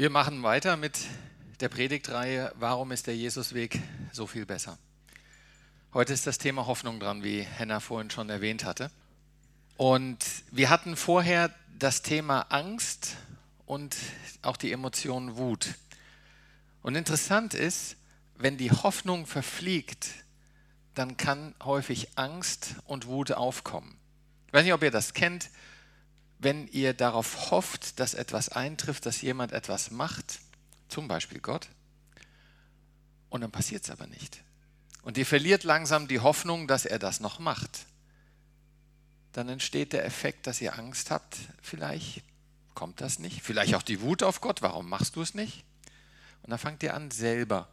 Wir machen weiter mit der Predigtreihe Warum ist der Jesusweg so viel besser? Heute ist das Thema Hoffnung dran, wie Henna vorhin schon erwähnt hatte. Und wir hatten vorher das Thema Angst und auch die Emotion Wut. Und interessant ist, wenn die Hoffnung verfliegt, dann kann häufig Angst und Wut aufkommen. Ich weiß nicht, ob ihr das kennt, wenn ihr darauf hofft, dass etwas eintrifft, dass jemand etwas macht, zum Beispiel Gott, und dann passiert es aber nicht. Und ihr verliert langsam die Hoffnung, dass er das noch macht. Dann entsteht der Effekt, dass ihr Angst habt, vielleicht kommt das nicht, vielleicht auch die Wut auf Gott, warum machst du es nicht? Und dann fangt ihr an, selber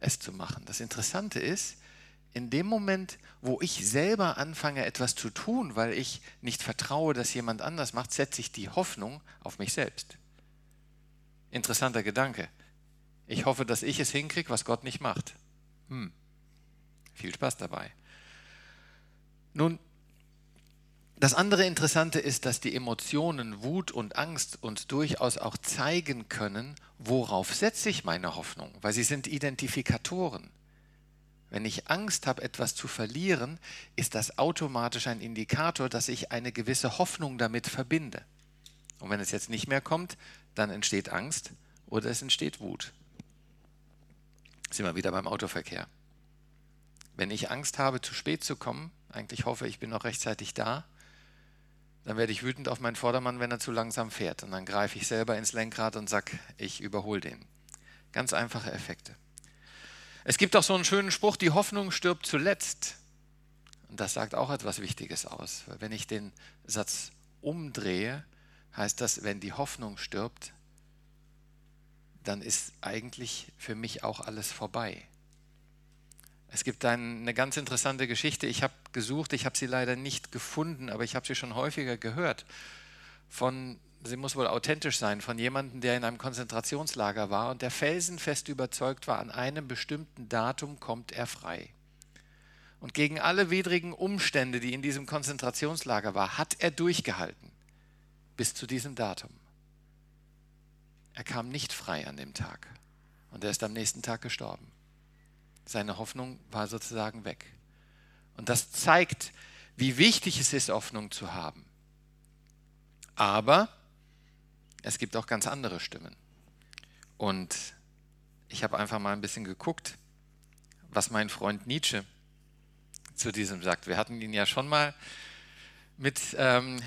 es zu machen. Das Interessante ist, in dem Moment, wo ich selber anfange, etwas zu tun, weil ich nicht vertraue, dass jemand anders macht, setze ich die Hoffnung auf mich selbst. Interessanter Gedanke. Ich hoffe, dass ich es hinkriege, was Gott nicht macht. Hm. Viel Spaß dabei. Nun, das andere Interessante ist, dass die Emotionen Wut und Angst uns durchaus auch zeigen können, worauf setze ich meine Hoffnung, weil sie sind Identifikatoren. Wenn ich Angst habe, etwas zu verlieren, ist das automatisch ein Indikator, dass ich eine gewisse Hoffnung damit verbinde. Und wenn es jetzt nicht mehr kommt, dann entsteht Angst oder es entsteht Wut. Sind wir wieder beim Autoverkehr. Wenn ich Angst habe, zu spät zu kommen, eigentlich hoffe ich bin noch rechtzeitig da, dann werde ich wütend auf meinen Vordermann, wenn er zu langsam fährt. Und dann greife ich selber ins Lenkrad und sage, ich überhole den. Ganz einfache Effekte. Es gibt auch so einen schönen Spruch, die Hoffnung stirbt zuletzt. Und das sagt auch etwas Wichtiges aus. Wenn ich den Satz umdrehe, heißt das, wenn die Hoffnung stirbt, dann ist eigentlich für mich auch alles vorbei. Es gibt eine ganz interessante Geschichte. Ich habe gesucht, ich habe sie leider nicht gefunden, aber ich habe sie schon häufiger gehört von sie muss wohl authentisch sein, von jemandem, der in einem Konzentrationslager war und der felsenfest überzeugt war, an einem bestimmten Datum kommt er frei. Und gegen alle widrigen Umstände, die in diesem Konzentrationslager war, hat er durchgehalten bis zu diesem Datum. Er kam nicht frei an dem Tag und er ist am nächsten Tag gestorben. Seine Hoffnung war sozusagen weg. Und das zeigt, wie wichtig es ist, Hoffnung zu haben. Aber es gibt auch ganz andere Stimmen. Und ich habe einfach mal ein bisschen geguckt, was mein Freund Nietzsche zu diesem sagt. Wir hatten ihn ja schon mal mit ähm,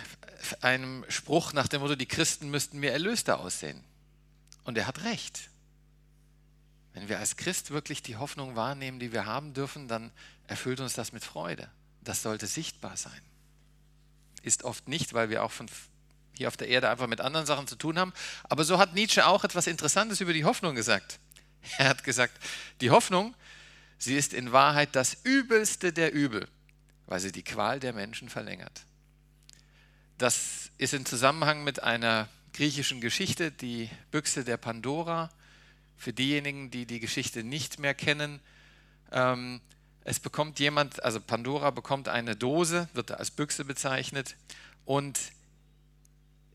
einem Spruch nach dem Motto, die Christen müssten mir erlöster aussehen. Und er hat recht. Wenn wir als Christ wirklich die Hoffnung wahrnehmen, die wir haben dürfen, dann erfüllt uns das mit Freude. Das sollte sichtbar sein. Ist oft nicht, weil wir auch von hier auf der Erde einfach mit anderen Sachen zu tun haben. Aber so hat Nietzsche auch etwas Interessantes über die Hoffnung gesagt. Er hat gesagt, die Hoffnung, sie ist in Wahrheit das Übelste der Übel, weil sie die Qual der Menschen verlängert. Das ist in Zusammenhang mit einer griechischen Geschichte, die Büchse der Pandora. Für diejenigen, die die Geschichte nicht mehr kennen, ähm, es bekommt jemand, also Pandora bekommt eine Dose, wird als Büchse bezeichnet, und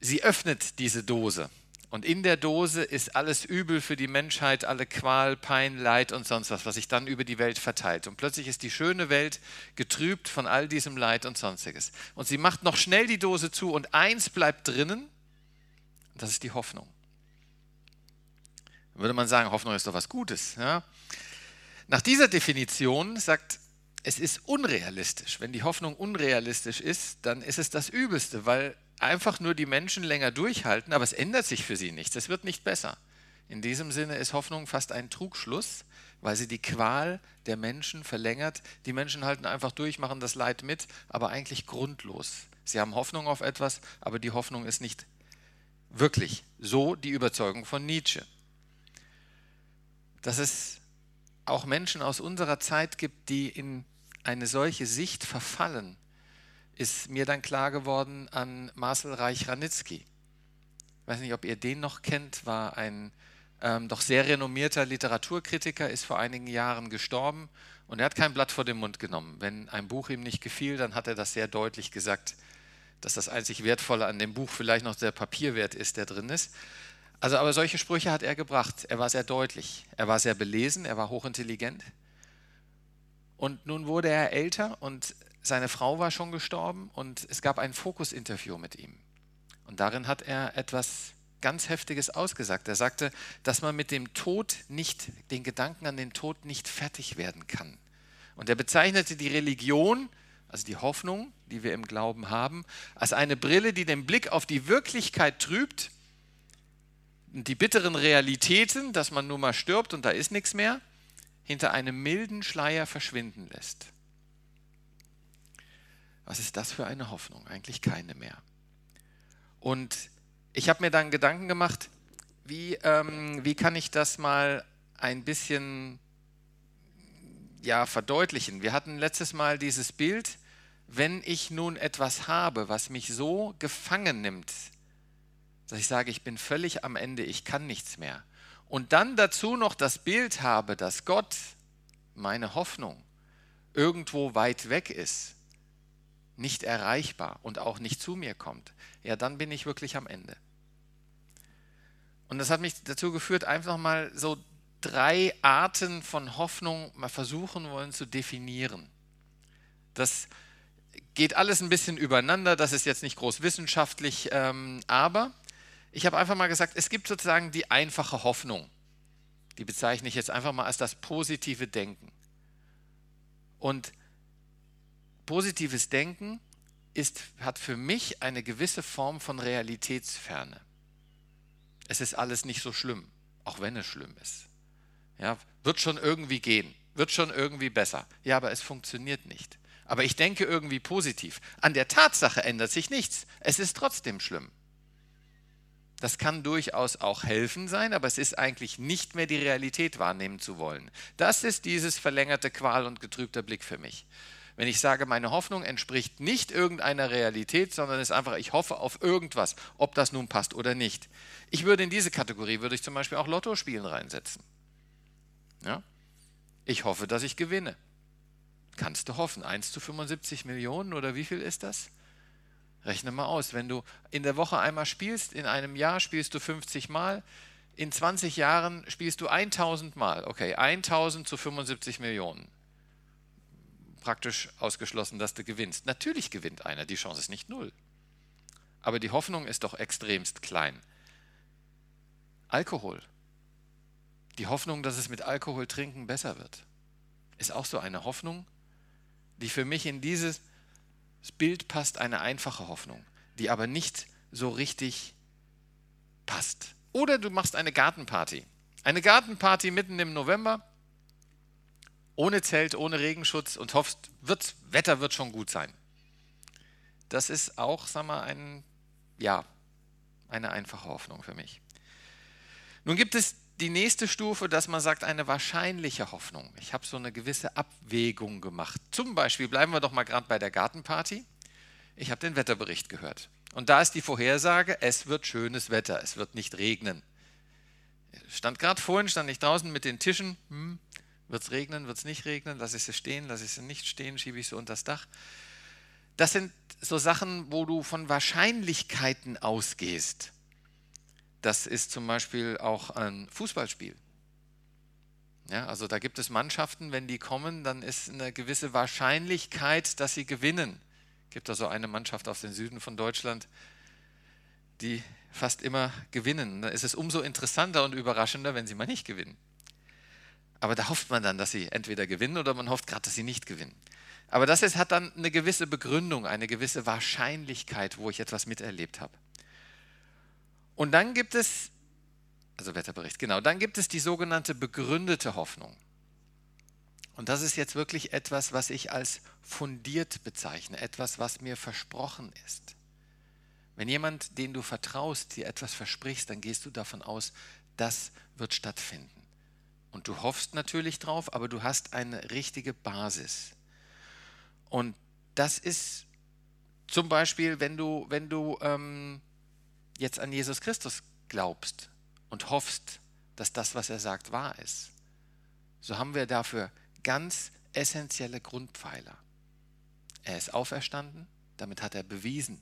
sie öffnet diese Dose. Und in der Dose ist alles Übel für die Menschheit, alle Qual, Pein, Leid und sonst was, was sich dann über die Welt verteilt. Und plötzlich ist die schöne Welt getrübt von all diesem Leid und sonstiges. Und sie macht noch schnell die Dose zu und eins bleibt drinnen, das ist die Hoffnung. Würde man sagen, Hoffnung ist doch was Gutes. Ja? Nach dieser Definition sagt, es ist unrealistisch. Wenn die Hoffnung unrealistisch ist, dann ist es das Übelste, weil einfach nur die Menschen länger durchhalten, aber es ändert sich für sie nichts. Es wird nicht besser. In diesem Sinne ist Hoffnung fast ein Trugschluss, weil sie die Qual der Menschen verlängert. Die Menschen halten einfach durch, machen das Leid mit, aber eigentlich grundlos. Sie haben Hoffnung auf etwas, aber die Hoffnung ist nicht wirklich so die Überzeugung von Nietzsche. Dass es auch Menschen aus unserer Zeit gibt, die in eine solche Sicht verfallen, ist mir dann klar geworden an Marcel Reich-Ranitzky. Ich weiß nicht, ob ihr den noch kennt, war ein ähm, doch sehr renommierter Literaturkritiker, ist vor einigen Jahren gestorben und er hat kein Blatt vor den Mund genommen. Wenn ein Buch ihm nicht gefiel, dann hat er das sehr deutlich gesagt, dass das einzig Wertvolle an dem Buch vielleicht noch der Papierwert ist, der drin ist. Also, aber solche Sprüche hat er gebracht. Er war sehr deutlich. Er war sehr belesen, er war hochintelligent. Und nun wurde er älter und seine Frau war schon gestorben und es gab ein Fokus-Interview mit ihm. Und darin hat er etwas ganz Heftiges ausgesagt. Er sagte, dass man mit dem Tod nicht, den Gedanken an den Tod nicht fertig werden kann. Und er bezeichnete die Religion, also die Hoffnung, die wir im Glauben haben, als eine Brille, die den Blick auf die Wirklichkeit trübt, die bitteren Realitäten, dass man nur mal stirbt und da ist nichts mehr, hinter einem milden Schleier verschwinden lässt. Was ist das für eine Hoffnung? Eigentlich keine mehr. Und ich habe mir dann Gedanken gemacht, wie, ähm, wie kann ich das mal ein bisschen ja, verdeutlichen. Wir hatten letztes Mal dieses Bild, wenn ich nun etwas habe, was mich so gefangen nimmt, dass ich sage, ich bin völlig am Ende, ich kann nichts mehr. Und dann dazu noch das Bild habe, dass Gott, meine Hoffnung, irgendwo weit weg ist, nicht erreichbar und auch nicht zu mir kommt, ja, dann bin ich wirklich am Ende. Und das hat mich dazu geführt, einfach mal so drei Arten von Hoffnung mal versuchen wollen zu definieren. Das geht alles ein bisschen übereinander, das ist jetzt nicht groß wissenschaftlich, ähm, aber ich habe einfach mal gesagt, es gibt sozusagen die einfache Hoffnung. Die bezeichne ich jetzt einfach mal als das positive Denken. Und positives Denken ist, hat für mich eine gewisse Form von Realitätsferne. Es ist alles nicht so schlimm, auch wenn es schlimm ist. Ja, wird schon irgendwie gehen, wird schon irgendwie besser. Ja, aber es funktioniert nicht. Aber ich denke irgendwie positiv. An der Tatsache ändert sich nichts. Es ist trotzdem schlimm. Das kann durchaus auch helfen sein, aber es ist eigentlich nicht mehr die Realität wahrnehmen zu wollen. Das ist dieses verlängerte Qual und getrübter Blick für mich. Wenn ich sage, meine Hoffnung entspricht nicht irgendeiner Realität, sondern ist einfach, ich hoffe auf irgendwas, ob das nun passt oder nicht. Ich würde in diese Kategorie, würde ich zum Beispiel auch Lotto spielen reinsetzen. Ja? Ich hoffe, dass ich gewinne. Kannst du hoffen. 1 zu 75 Millionen oder wie viel ist das? Rechne mal aus. Wenn du in der Woche einmal spielst, in einem Jahr spielst du 50 Mal, in 20 Jahren spielst du 1000 Mal. Okay, 1000 zu 75 Millionen. Praktisch ausgeschlossen, dass du gewinnst. Natürlich gewinnt einer, die Chance ist nicht null. Aber die Hoffnung ist doch extremst klein. Alkohol. Die Hoffnung, dass es mit Alkohol trinken besser wird, ist auch so eine Hoffnung, die für mich in dieses Bild passt, eine einfache Hoffnung, die aber nicht so richtig passt. Oder du machst eine Gartenparty. Eine Gartenparty mitten im November, ohne Zelt, ohne Regenschutz und hoffst, wird, Wetter wird schon gut sein. Das ist auch, sag mal, ein, ja, eine einfache Hoffnung für mich. Nun gibt es die nächste Stufe, dass man sagt, eine wahrscheinliche Hoffnung. Ich habe so eine gewisse Abwägung gemacht. Zum Beispiel bleiben wir doch mal gerade bei der Gartenparty. Ich habe den Wetterbericht gehört. Und da ist die Vorhersage, es wird schönes Wetter, es wird nicht regnen. Stand gerade vorhin, stand ich draußen mit den Tischen. Hm, wird es regnen, wird es nicht regnen? Lass ich sie stehen, lass ich sie nicht stehen, schiebe ich sie unter das Dach. Das sind so Sachen, wo du von Wahrscheinlichkeiten ausgehst. Das ist zum Beispiel auch ein Fußballspiel. Ja, also da gibt es Mannschaften, wenn die kommen, dann ist eine gewisse Wahrscheinlichkeit, dass sie gewinnen. Es gibt also eine Mannschaft aus dem Süden von Deutschland, die fast immer gewinnen. Da ist es umso interessanter und überraschender, wenn sie mal nicht gewinnen. Aber da hofft man dann, dass sie entweder gewinnen oder man hofft gerade, dass sie nicht gewinnen. Aber das ist, hat dann eine gewisse Begründung, eine gewisse Wahrscheinlichkeit, wo ich etwas miterlebt habe. Und dann gibt es, also Wetterbericht, genau, dann gibt es die sogenannte begründete Hoffnung. Und das ist jetzt wirklich etwas, was ich als fundiert bezeichne, etwas, was mir versprochen ist. Wenn jemand, den du vertraust, dir etwas versprichst, dann gehst du davon aus, das wird stattfinden. Und du hoffst natürlich drauf, aber du hast eine richtige Basis. Und das ist zum Beispiel, wenn du, wenn du ähm, jetzt an Jesus Christus glaubst und hoffst, dass das, was er sagt, wahr ist, so haben wir dafür ganz essentielle Grundpfeiler. Er ist auferstanden, damit hat er bewiesen,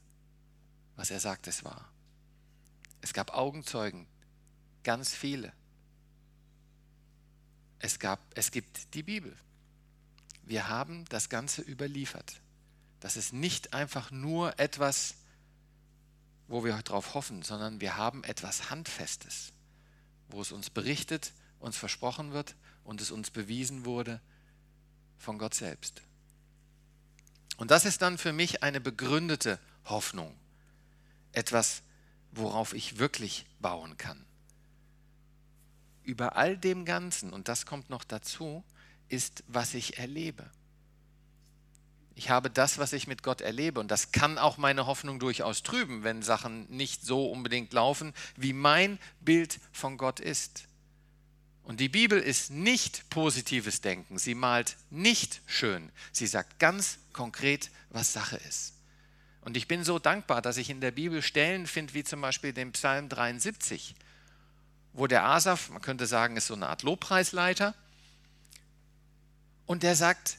was er sagt, es war. Es gab Augenzeugen, ganz viele. Es, gab, es gibt die Bibel. Wir haben das Ganze überliefert. Das ist nicht einfach nur etwas, wo wir darauf hoffen, sondern wir haben etwas Handfestes, wo es uns berichtet, uns versprochen wird und es uns bewiesen wurde von Gott selbst. Und das ist dann für mich eine begründete Hoffnung, etwas, worauf ich wirklich bauen kann. Über all dem Ganzen, und das kommt noch dazu, ist, was ich erlebe. Ich habe das, was ich mit Gott erlebe. Und das kann auch meine Hoffnung durchaus trüben, wenn Sachen nicht so unbedingt laufen, wie mein Bild von Gott ist. Und die Bibel ist nicht positives Denken. Sie malt nicht schön. Sie sagt ganz konkret, was Sache ist. Und ich bin so dankbar, dass ich in der Bibel Stellen finde, wie zum Beispiel den Psalm 73, wo der Asaf, man könnte sagen, ist so eine Art Lobpreisleiter, und der sagt,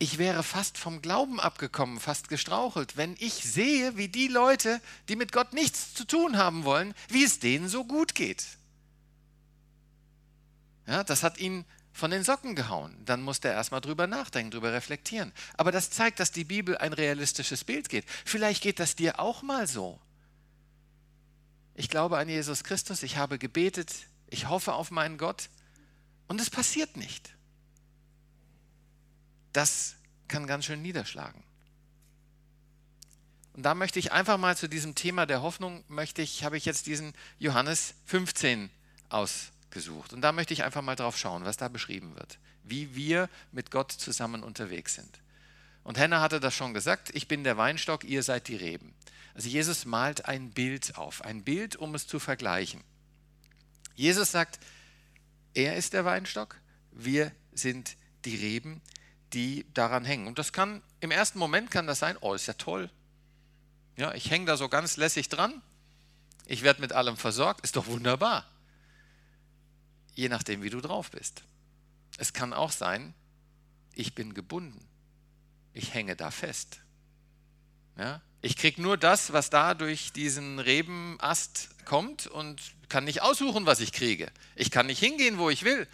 ich wäre fast vom Glauben abgekommen, fast gestrauchelt, wenn ich sehe, wie die Leute, die mit Gott nichts zu tun haben wollen, wie es denen so gut geht. Ja, das hat ihn von den Socken gehauen. Dann musste er erstmal drüber nachdenken, drüber reflektieren. Aber das zeigt, dass die Bibel ein realistisches Bild geht. Vielleicht geht das dir auch mal so. Ich glaube an Jesus Christus, ich habe gebetet, ich hoffe auf meinen Gott und es passiert nicht das kann ganz schön niederschlagen. Und da möchte ich einfach mal zu diesem Thema der Hoffnung, möchte ich, habe ich jetzt diesen Johannes 15 ausgesucht. Und da möchte ich einfach mal drauf schauen, was da beschrieben wird, wie wir mit Gott zusammen unterwegs sind. Und Hannah hatte das schon gesagt, ich bin der Weinstock, ihr seid die Reben. Also Jesus malt ein Bild auf, ein Bild, um es zu vergleichen. Jesus sagt, er ist der Weinstock, wir sind die Reben, die daran hängen. Und das kann, im ersten Moment kann das sein, oh, ist ja toll. Ja, ich hänge da so ganz lässig dran. Ich werde mit allem versorgt, ist doch wunderbar. Je nachdem, wie du drauf bist. Es kann auch sein, ich bin gebunden. Ich hänge da fest. Ja? Ich kriege nur das, was da durch diesen Rebenast kommt und kann nicht aussuchen, was ich kriege. Ich kann nicht hingehen, wo ich will.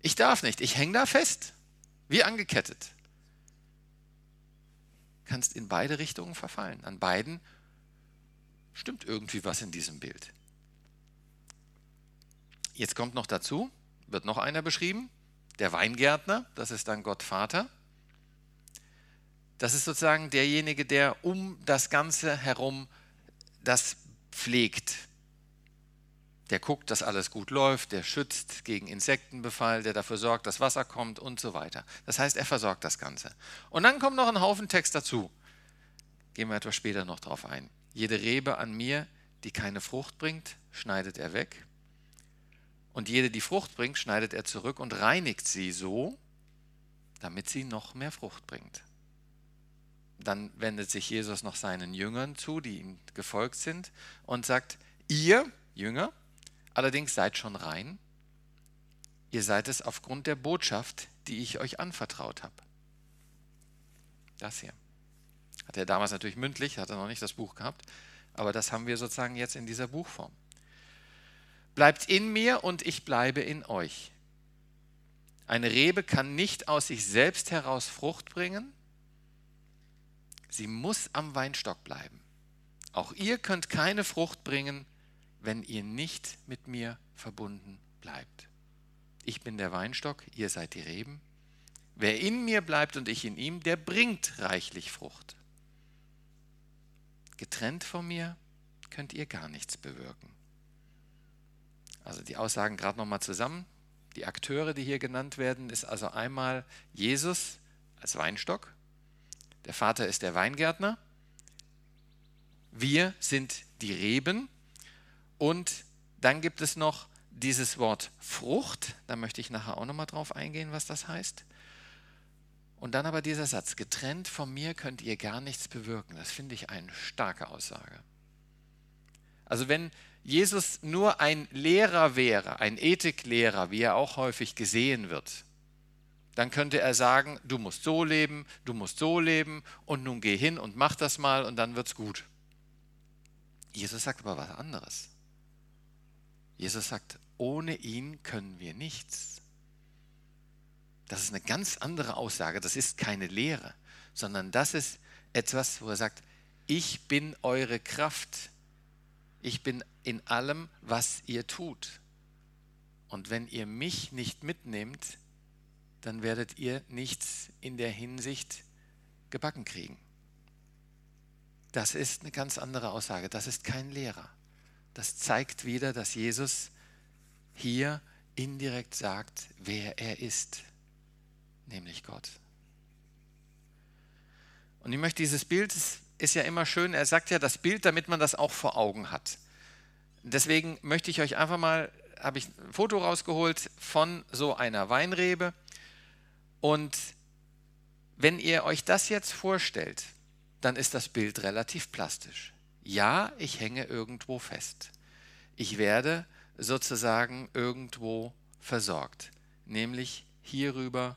Ich darf nicht. Ich hänge da fest. Wie angekettet. Kannst in beide Richtungen verfallen. An beiden stimmt irgendwie was in diesem Bild. Jetzt kommt noch dazu, wird noch einer beschrieben, der Weingärtner, das ist dann Gott Vater. Das ist sozusagen derjenige, der um das Ganze herum das pflegt, der guckt, dass alles gut läuft, der schützt gegen Insektenbefall, der dafür sorgt, dass Wasser kommt und so weiter. Das heißt, er versorgt das Ganze. Und dann kommt noch ein Haufen Text dazu. Gehen wir etwas später noch drauf ein. Jede Rebe an mir, die keine Frucht bringt, schneidet er weg. Und jede, die Frucht bringt, schneidet er zurück und reinigt sie so, damit sie noch mehr Frucht bringt. Dann wendet sich Jesus noch seinen Jüngern zu, die ihm gefolgt sind, und sagt, ihr Jünger, Allerdings seid schon rein. Ihr seid es aufgrund der Botschaft, die ich euch anvertraut habe. Das hier. Hat er damals natürlich mündlich, hat er noch nicht das Buch gehabt, aber das haben wir sozusagen jetzt in dieser Buchform. Bleibt in mir und ich bleibe in euch. Eine Rebe kann nicht aus sich selbst heraus Frucht bringen. Sie muss am Weinstock bleiben. Auch ihr könnt keine Frucht bringen, wenn ihr nicht mit mir verbunden bleibt. Ich bin der Weinstock, ihr seid die Reben. Wer in mir bleibt und ich in ihm, der bringt reichlich Frucht. Getrennt von mir könnt ihr gar nichts bewirken. Also die Aussagen gerade nochmal zusammen. Die Akteure, die hier genannt werden, ist also einmal Jesus als Weinstock. Der Vater ist der Weingärtner. Wir sind die Reben und dann gibt es noch dieses Wort Frucht. Da möchte ich nachher auch nochmal drauf eingehen, was das heißt. Und dann aber dieser Satz, getrennt von mir könnt ihr gar nichts bewirken. Das finde ich eine starke Aussage. Also wenn Jesus nur ein Lehrer wäre, ein Ethiklehrer, wie er auch häufig gesehen wird, dann könnte er sagen, du musst so leben, du musst so leben und nun geh hin und mach das mal und dann wird's gut. Jesus sagt aber was anderes. Jesus sagt, ohne ihn können wir nichts. Das ist eine ganz andere Aussage. Das ist keine Lehre, sondern das ist etwas, wo er sagt, ich bin eure Kraft. Ich bin in allem, was ihr tut. Und wenn ihr mich nicht mitnehmt, dann werdet ihr nichts in der Hinsicht gebacken kriegen. Das ist eine ganz andere Aussage. Das ist kein Lehrer. Das zeigt wieder, dass Jesus hier indirekt sagt, wer er ist, nämlich Gott. Und ich möchte dieses Bild, es ist ja immer schön, er sagt ja das Bild, damit man das auch vor Augen hat. Deswegen möchte ich euch einfach mal, habe ich ein Foto rausgeholt von so einer Weinrebe. Und wenn ihr euch das jetzt vorstellt, dann ist das Bild relativ plastisch. Ja, ich hänge irgendwo fest. Ich werde sozusagen irgendwo versorgt. Nämlich hierüber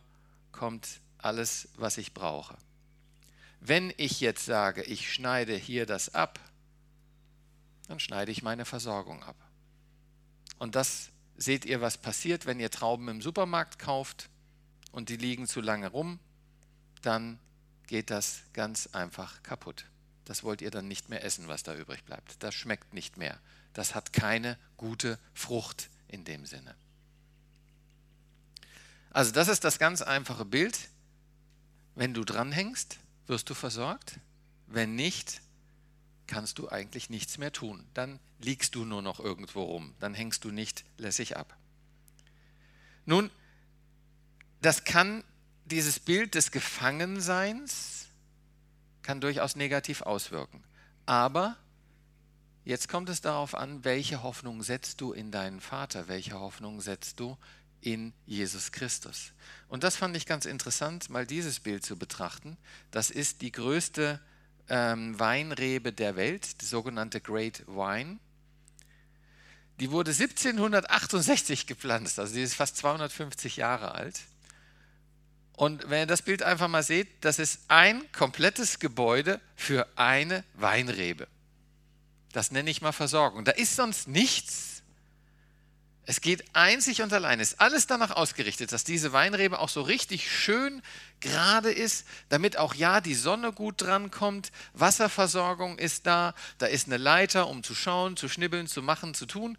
kommt alles, was ich brauche. Wenn ich jetzt sage, ich schneide hier das ab, dann schneide ich meine Versorgung ab. Und das seht ihr, was passiert, wenn ihr Trauben im Supermarkt kauft und die liegen zu lange rum, dann geht das ganz einfach kaputt. Das wollt ihr dann nicht mehr essen, was da übrig bleibt. Das schmeckt nicht mehr. Das hat keine gute Frucht in dem Sinne. Also das ist das ganz einfache Bild. Wenn du dranhängst, wirst du versorgt. Wenn nicht, kannst du eigentlich nichts mehr tun. Dann liegst du nur noch irgendwo rum. Dann hängst du nicht lässig ab. Nun, das kann dieses Bild des Gefangenseins kann durchaus negativ auswirken. Aber jetzt kommt es darauf an, welche Hoffnung setzt du in deinen Vater, welche Hoffnung setzt du in Jesus Christus. Und das fand ich ganz interessant, mal dieses Bild zu betrachten. Das ist die größte ähm, Weinrebe der Welt, die sogenannte Great Wine. Die wurde 1768 gepflanzt, also die ist fast 250 Jahre alt. Und wenn ihr das Bild einfach mal seht, das ist ein komplettes Gebäude für eine Weinrebe. Das nenne ich mal Versorgung. Da ist sonst nichts. Es geht einzig und allein, ist alles danach ausgerichtet, dass diese Weinrebe auch so richtig schön gerade ist, damit auch ja die Sonne gut drankommt. Wasserversorgung ist da, da ist eine Leiter, um zu schauen, zu schnibbeln, zu machen, zu tun.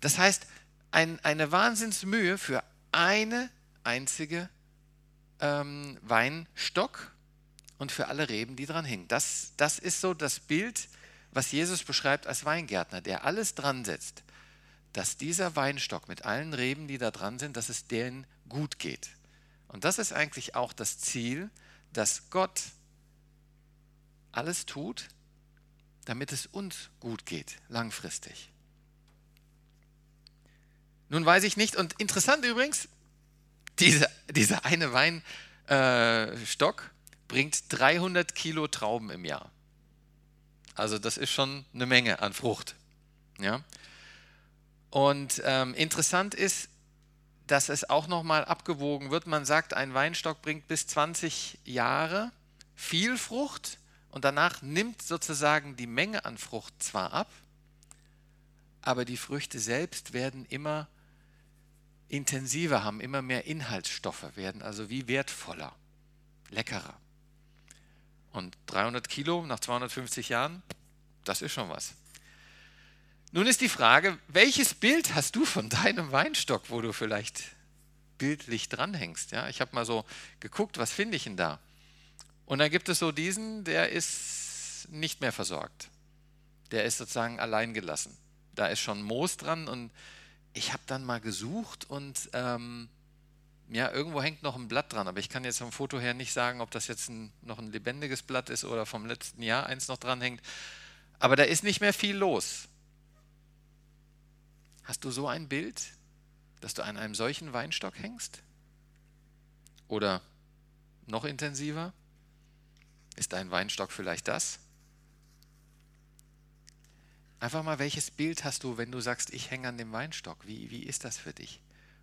Das heißt, ein, eine Wahnsinnsmühe für eine einzige ähm, Weinstock und für alle Reben, die dran hängen. Das, das ist so das Bild, was Jesus beschreibt als Weingärtner, der alles dran setzt, dass dieser Weinstock mit allen Reben, die da dran sind, dass es denen gut geht. Und das ist eigentlich auch das Ziel, dass Gott alles tut, damit es uns gut geht, langfristig. Nun weiß ich nicht, und interessant übrigens, diese, dieser eine Weinstock äh, bringt 300 Kilo Trauben im Jahr. Also das ist schon eine Menge an Frucht. Ja? Und ähm, interessant ist, dass es auch nochmal abgewogen wird. Man sagt, ein Weinstock bringt bis 20 Jahre viel Frucht und danach nimmt sozusagen die Menge an Frucht zwar ab, aber die Früchte selbst werden immer intensiver, haben immer mehr Inhaltsstoffe, werden also wie wertvoller, leckerer. Und 300 Kilo nach 250 Jahren, das ist schon was. Nun ist die Frage, welches Bild hast du von deinem Weinstock, wo du vielleicht bildlich dranhängst? Ja, ich habe mal so geguckt, was finde ich denn da? Und dann gibt es so diesen, der ist nicht mehr versorgt. Der ist sozusagen allein gelassen. Da ist schon Moos dran und ich habe dann mal gesucht und ähm, ja, irgendwo hängt noch ein Blatt dran, aber ich kann jetzt vom Foto her nicht sagen, ob das jetzt ein, noch ein lebendiges Blatt ist oder vom letzten Jahr eins noch dran hängt. Aber da ist nicht mehr viel los. Hast du so ein Bild, dass du an einem solchen Weinstock hängst? Oder noch intensiver? Ist dein Weinstock vielleicht das? Einfach mal, welches Bild hast du, wenn du sagst, ich hänge an dem Weinstock? Wie, wie ist das für dich?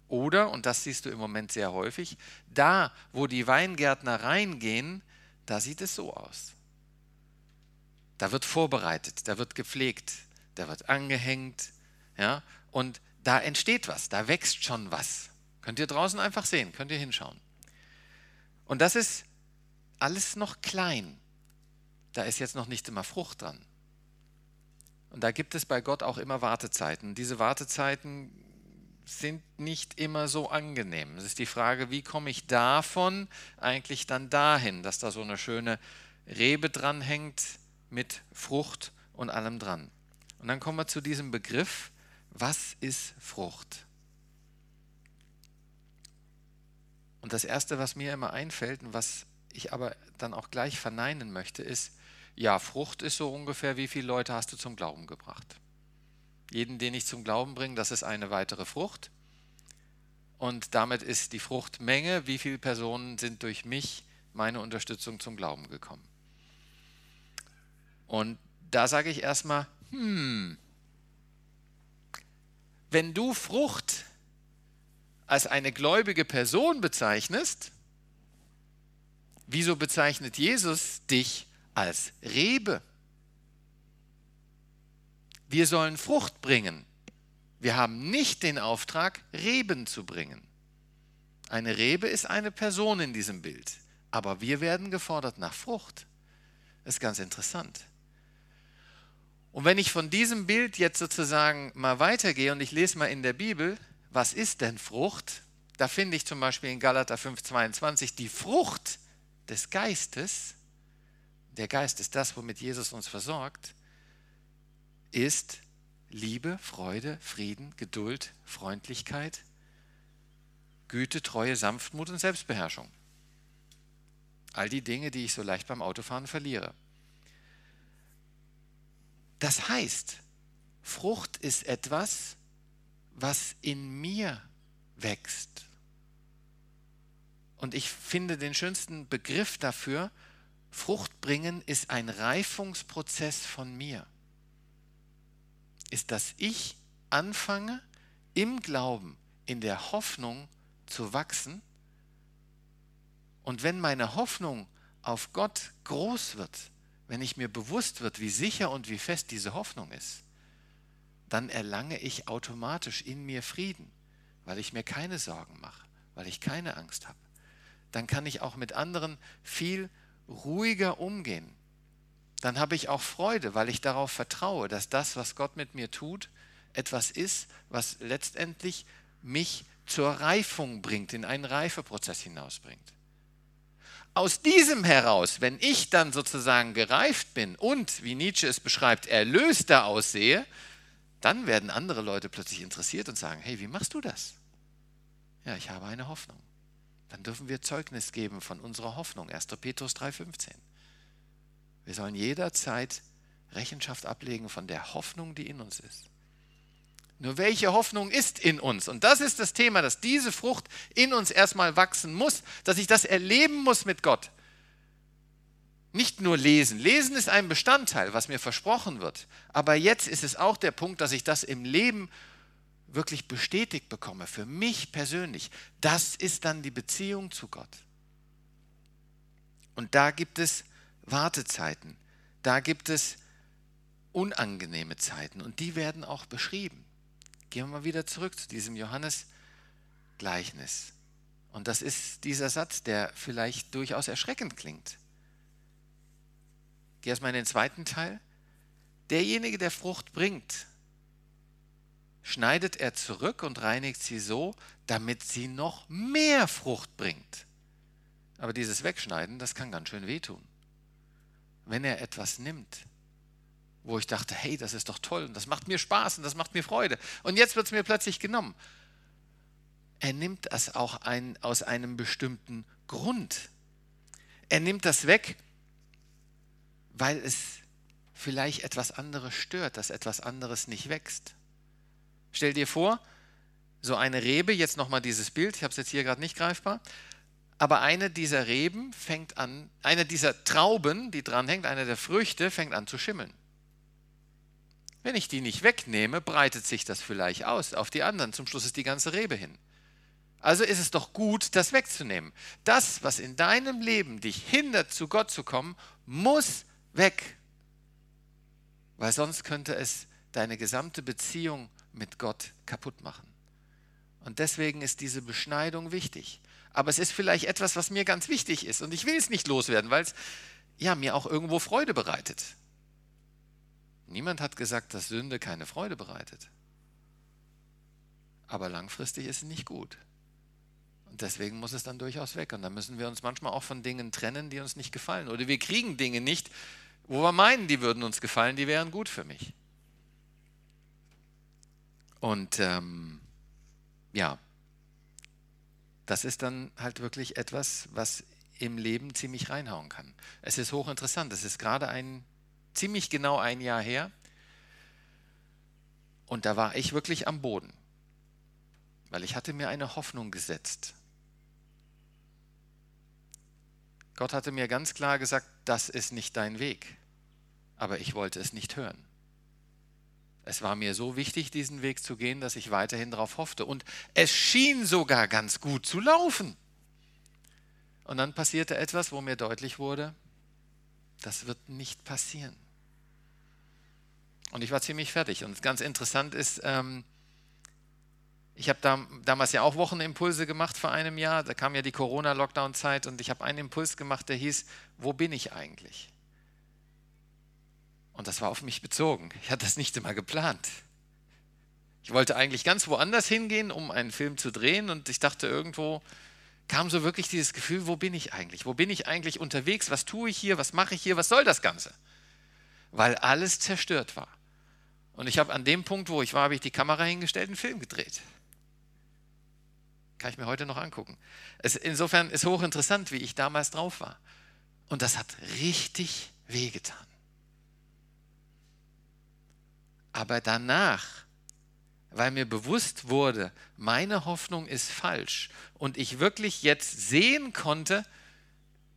Oder, und das siehst du im Moment sehr häufig, da, wo die Weingärtner reingehen, da sieht es so aus. Da wird vorbereitet, da wird gepflegt, da wird angehängt, ja, und da entsteht was, da wächst schon was. Könnt ihr draußen einfach sehen, könnt ihr hinschauen. Und das ist alles noch klein. Da ist jetzt noch nicht immer Frucht dran. Und da gibt es bei Gott auch immer Wartezeiten. Diese Wartezeiten sind nicht immer so angenehm. Es ist die Frage, wie komme ich davon eigentlich dann dahin, dass da so eine schöne Rebe dranhängt mit Frucht und allem dran. Und dann kommen wir zu diesem Begriff, was ist Frucht? Und das Erste, was mir immer einfällt und was ich aber dann auch gleich verneinen möchte, ist, ja, Frucht ist so ungefähr, wie viele Leute hast du zum Glauben gebracht? Jeden, den ich zum Glauben bringe, das ist eine weitere Frucht. Und damit ist die Fruchtmenge, wie viele Personen sind durch mich, meine Unterstützung zum Glauben gekommen. Und da sage ich erstmal, hm, wenn du Frucht als eine gläubige Person bezeichnest, wieso bezeichnet Jesus dich als Rebe? Wir sollen Frucht bringen. Wir haben nicht den Auftrag, Reben zu bringen. Eine Rebe ist eine Person in diesem Bild, aber wir werden gefordert nach Frucht. Das ist ganz interessant. Und wenn ich von diesem Bild jetzt sozusagen mal weitergehe und ich lese mal in der Bibel, was ist denn Frucht? Da finde ich zum Beispiel in Galater 5,22 die Frucht des Geistes. Der Geist ist das, womit Jesus uns versorgt, ist Liebe, Freude, Frieden, Geduld, Freundlichkeit, Güte, Treue, Sanftmut und Selbstbeherrschung. All die Dinge, die ich so leicht beim Autofahren verliere. Das heißt, Frucht ist etwas, was in mir wächst. Und ich finde den schönsten Begriff dafür, Frucht bringen ist ein Reifungsprozess von mir. Ist, dass ich anfange, im Glauben, in der Hoffnung zu wachsen. Und wenn meine Hoffnung auf Gott groß wird, wenn ich mir bewusst wird, wie sicher und wie fest diese Hoffnung ist, dann erlange ich automatisch in mir Frieden, weil ich mir keine Sorgen mache, weil ich keine Angst habe. Dann kann ich auch mit anderen viel ruhiger umgehen. Dann habe ich auch Freude, weil ich darauf vertraue, dass das, was Gott mit mir tut, etwas ist, was letztendlich mich zur Reifung bringt, in einen Reifeprozess hinausbringt. Aus diesem heraus, wenn ich dann sozusagen gereift bin und, wie Nietzsche es beschreibt, erlöster aussehe, dann werden andere Leute plötzlich interessiert und sagen, hey, wie machst du das? Ja, ich habe eine Hoffnung. Dann dürfen wir Zeugnis geben von unserer Hoffnung. 1. Petrus 3,15. Wir sollen jederzeit Rechenschaft ablegen von der Hoffnung, die in uns ist. Nur welche Hoffnung ist in uns? Und das ist das Thema, dass diese Frucht in uns erstmal wachsen muss, dass ich das erleben muss mit Gott. Nicht nur lesen. Lesen ist ein Bestandteil, was mir versprochen wird. Aber jetzt ist es auch der Punkt, dass ich das im Leben wirklich bestätigt bekomme, für mich persönlich. Das ist dann die Beziehung zu Gott. Und da gibt es Wartezeiten, da gibt es unangenehme Zeiten und die werden auch beschrieben. Gehen wir mal wieder zurück zu diesem Johannes-Gleichnis. Und das ist dieser Satz, der vielleicht durchaus erschreckend klingt. Geh erstmal in den zweiten Teil. Derjenige, der Frucht bringt, schneidet er zurück und reinigt sie so, damit sie noch mehr Frucht bringt. Aber dieses Wegschneiden, das kann ganz schön wehtun. Wenn er etwas nimmt, wo ich dachte, hey, das ist doch toll und das macht mir Spaß und das macht mir Freude. Und jetzt wird es mir plötzlich genommen. Er nimmt das auch ein, aus einem bestimmten Grund. Er nimmt das weg, weil es vielleicht etwas anderes stört, dass etwas anderes nicht wächst. Stell dir vor, so eine Rebe, jetzt nochmal dieses Bild, ich habe es jetzt hier gerade nicht greifbar, aber eine dieser Reben fängt an, eine dieser Trauben, die dranhängt, eine der Früchte, fängt an zu schimmeln. Wenn ich die nicht wegnehme, breitet sich das vielleicht aus auf die anderen. Zum Schluss ist die ganze Rebe hin. Also ist es doch gut, das wegzunehmen. Das, was in deinem Leben dich hindert, zu Gott zu kommen, muss weg. Weil sonst könnte es deine gesamte Beziehung mit Gott kaputt machen. Und deswegen ist diese Beschneidung wichtig. Aber es ist vielleicht etwas, was mir ganz wichtig ist und ich will es nicht loswerden, weil es ja, mir auch irgendwo Freude bereitet. Niemand hat gesagt, dass Sünde keine Freude bereitet. Aber langfristig ist es nicht gut. Und deswegen muss es dann durchaus weg. Und dann müssen wir uns manchmal auch von Dingen trennen, die uns nicht gefallen. Oder wir kriegen Dinge nicht, wo wir meinen, die würden uns gefallen, die wären gut für mich. Und ähm, ja, das ist dann halt wirklich etwas, was im Leben ziemlich reinhauen kann. Es ist hochinteressant. Es ist gerade ein ziemlich genau ein Jahr her. Und da war ich wirklich am Boden, weil ich hatte mir eine Hoffnung gesetzt. Gott hatte mir ganz klar gesagt, das ist nicht dein Weg. Aber ich wollte es nicht hören. Es war mir so wichtig, diesen Weg zu gehen, dass ich weiterhin darauf hoffte. Und es schien sogar ganz gut zu laufen. Und dann passierte etwas, wo mir deutlich wurde, das wird nicht passieren. Und ich war ziemlich fertig. Und ganz interessant ist, ähm, ich habe da, damals ja auch Wochenimpulse gemacht vor einem Jahr. Da kam ja die Corona-Lockdown-Zeit und ich habe einen Impuls gemacht, der hieß, wo bin ich eigentlich? Und das war auf mich bezogen. Ich hatte das nicht immer geplant. Ich wollte eigentlich ganz woanders hingehen, um einen Film zu drehen und ich dachte irgendwo, kam so wirklich dieses Gefühl, wo bin ich eigentlich? Wo bin ich eigentlich unterwegs? Was tue ich hier? Was mache ich hier? Was soll das Ganze? Weil alles zerstört war. Und ich habe an dem Punkt, wo ich war, habe ich die Kamera hingestellt, einen Film gedreht. Kann ich mir heute noch angucken. Es, insofern ist hochinteressant, wie ich damals drauf war. Und das hat richtig wehgetan. Aber danach, weil mir bewusst wurde, meine Hoffnung ist falsch und ich wirklich jetzt sehen konnte,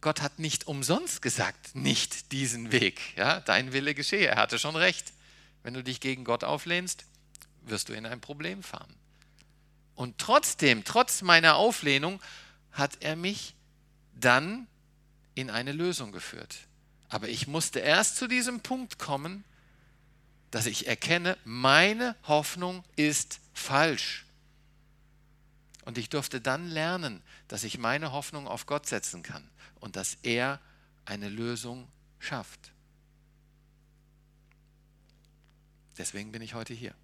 Gott hat nicht umsonst gesagt, nicht diesen Weg. Ja, dein Wille geschehe. Er hatte schon recht. Wenn du dich gegen Gott auflehnst, wirst du in ein Problem fahren. Und trotzdem, trotz meiner Auflehnung, hat er mich dann in eine Lösung geführt. Aber ich musste erst zu diesem Punkt kommen, dass ich erkenne, meine Hoffnung ist falsch. Und ich durfte dann lernen, dass ich meine Hoffnung auf Gott setzen kann und dass er eine Lösung schafft. Deswegen bin ich heute hier.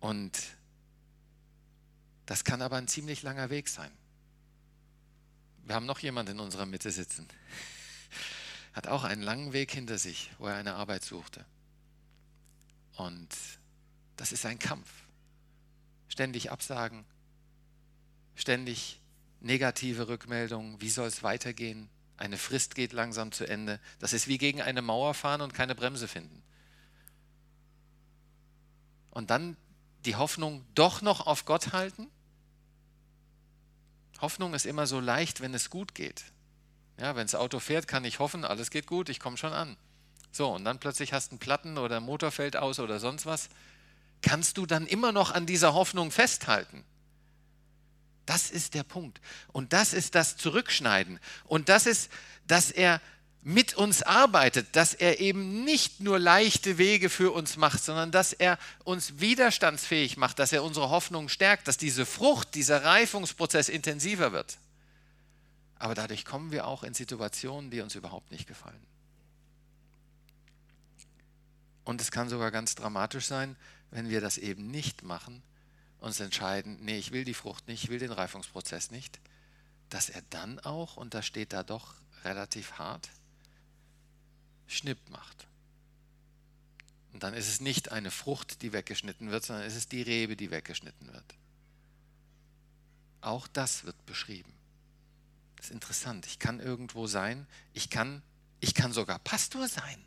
Und das kann aber ein ziemlich langer Weg sein. Wir haben noch jemanden in unserer Mitte sitzen. Hat auch einen langen Weg hinter sich, wo er eine Arbeit suchte. Und das ist ein Kampf. Ständig Absagen, ständig negative Rückmeldungen. Wie soll es weitergehen? Eine Frist geht langsam zu Ende. Das ist wie gegen eine Mauer fahren und keine Bremse finden. Und dann die Hoffnung doch noch auf Gott halten? Hoffnung ist immer so leicht, wenn es gut geht. Ja, wenn das Auto fährt, kann ich hoffen, alles geht gut, ich komme schon an. So, und dann plötzlich hast du einen Platten oder Motor fällt aus oder sonst was. Kannst du dann immer noch an dieser Hoffnung festhalten? Das ist der Punkt. Und das ist das Zurückschneiden. Und das ist, dass er mit uns arbeitet, dass er eben nicht nur leichte Wege für uns macht, sondern dass er uns widerstandsfähig macht, dass er unsere Hoffnung stärkt, dass diese Frucht, dieser Reifungsprozess intensiver wird. Aber dadurch kommen wir auch in Situationen, die uns überhaupt nicht gefallen. Und es kann sogar ganz dramatisch sein, wenn wir das eben nicht machen, uns entscheiden, nee, ich will die Frucht nicht, ich will den Reifungsprozess nicht, dass er dann auch, und das steht da doch relativ hart, Schnipp macht. Und dann ist es nicht eine Frucht, die weggeschnitten wird, sondern es ist die Rebe, die weggeschnitten wird. Auch das wird beschrieben. Ist interessant. Ich kann irgendwo sein, ich kann, ich kann sogar Pastor sein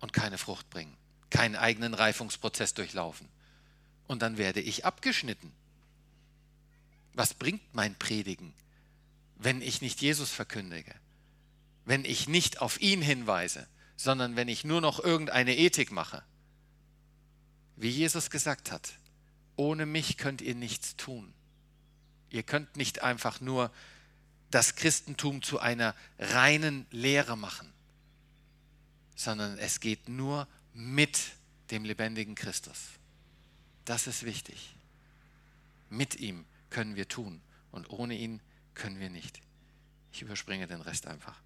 und keine Frucht bringen, keinen eigenen Reifungsprozess durchlaufen. Und dann werde ich abgeschnitten. Was bringt mein Predigen, wenn ich nicht Jesus verkündige? wenn ich nicht auf ihn hinweise, sondern wenn ich nur noch irgendeine Ethik mache. Wie Jesus gesagt hat, ohne mich könnt ihr nichts tun. Ihr könnt nicht einfach nur das Christentum zu einer reinen Lehre machen, sondern es geht nur mit dem lebendigen Christus. Das ist wichtig. Mit ihm können wir tun und ohne ihn können wir nicht. Ich überspringe den Rest einfach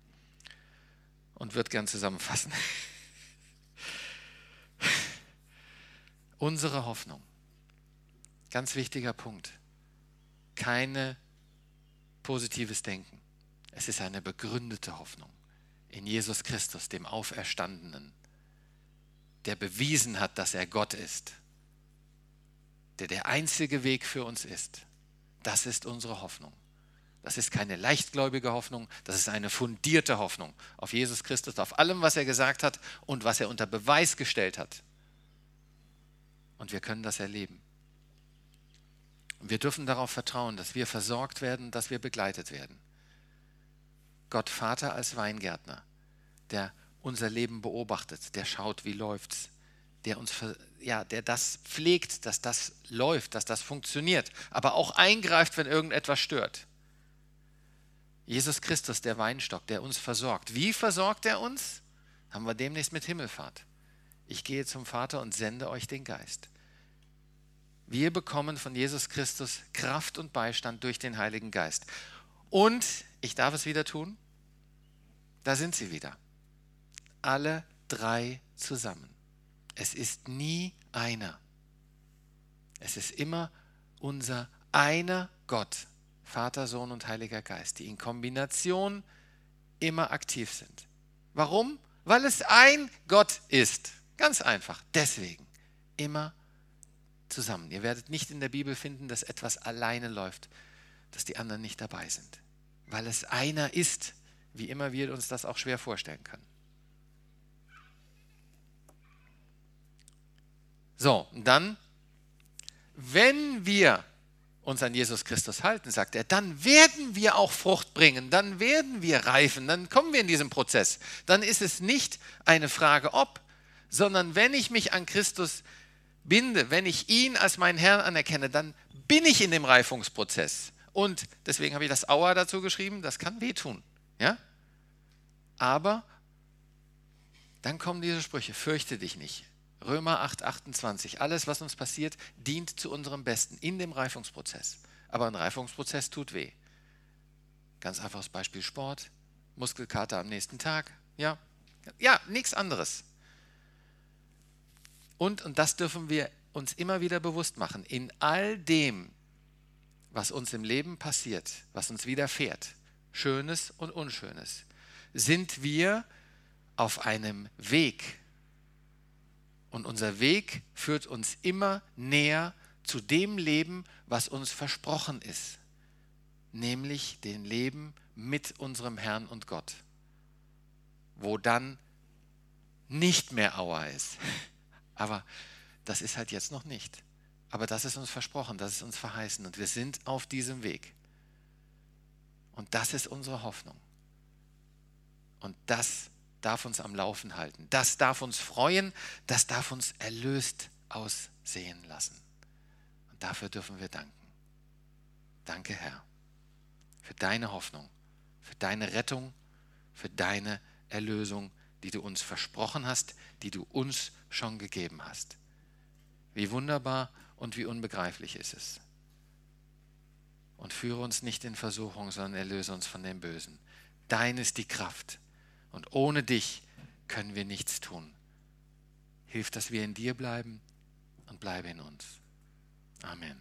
und würde gern zusammenfassen. Unsere Hoffnung, ganz wichtiger Punkt, keine positives Denken. Es ist eine begründete Hoffnung in Jesus Christus, dem Auferstandenen, der bewiesen hat, dass er Gott ist, der der einzige Weg für uns ist. Das ist unsere Hoffnung. Das ist keine leichtgläubige Hoffnung, das ist eine fundierte Hoffnung auf Jesus Christus, auf allem, was er gesagt hat und was er unter Beweis gestellt hat. Und wir können das erleben. Wir dürfen darauf vertrauen, dass wir versorgt werden, dass wir begleitet werden. Gott Vater als Weingärtner, der unser Leben beobachtet, der schaut, wie läuft's, der uns ja, der das pflegt, dass das läuft, dass das funktioniert, aber auch eingreift, wenn irgendetwas stört. Jesus Christus, der Weinstock, der uns versorgt. Wie versorgt er uns? Haben wir demnächst mit Himmelfahrt. Ich gehe zum Vater und sende euch den Geist. Wir bekommen von Jesus Christus Kraft und Beistand durch den Heiligen Geist. Und ich darf es wieder tun. Da sind sie wieder. Alle drei zusammen. Es ist nie einer. Es ist immer unser einer Gott, Vater, Sohn und Heiliger Geist, die in Kombination immer aktiv sind. Warum? Weil es ein Gott ist. Ganz einfach. Deswegen immer zusammen. Ihr werdet nicht in der Bibel finden, dass etwas alleine läuft, dass die anderen nicht dabei sind. Weil es einer ist, wie immer wir uns das auch schwer vorstellen können. So, und dann, wenn wir uns an Jesus Christus halten, sagt er, dann werden wir auch Frucht bringen, dann werden wir reifen, dann kommen wir in diesen Prozess. Dann ist es nicht eine Frage ob, sondern wenn ich mich an Christus binde, wenn ich ihn als meinen Herrn anerkenne, dann bin ich in dem Reifungsprozess. Und deswegen habe ich das Aua dazu geschrieben, das kann wehtun. Ja? Aber dann kommen diese Sprüche, fürchte dich nicht. Römer 8, 28. Alles, was uns passiert, dient zu unserem Besten in dem Reifungsprozess. Aber ein Reifungsprozess tut weh. Ganz einfaches Beispiel Sport, Muskelkater am nächsten Tag. Ja, ja nichts anderes. Und, und das dürfen wir uns immer wieder bewusst machen, in all dem, was uns im Leben passiert, was uns widerfährt, Schönes und Unschönes, sind wir auf einem Weg, und unser Weg führt uns immer näher zu dem Leben, was uns versprochen ist, nämlich dem Leben mit unserem Herrn und Gott, wo dann nicht mehr Auer ist. Aber das ist halt jetzt noch nicht. Aber das ist uns versprochen, das ist uns verheißen und wir sind auf diesem Weg. Und das ist unsere Hoffnung. Und das darf uns am Laufen halten. Das darf uns freuen, das darf uns erlöst aussehen lassen. Und dafür dürfen wir danken. Danke, Herr, für deine Hoffnung, für deine Rettung, für deine Erlösung, die du uns versprochen hast, die du uns schon gegeben hast. Wie wunderbar und wie unbegreiflich ist es. Und führe uns nicht in Versuchung, sondern erlöse uns von dem Bösen. Dein ist die Kraft und ohne dich können wir nichts tun. Hilf, dass wir in dir bleiben und bleibe in uns. Amen.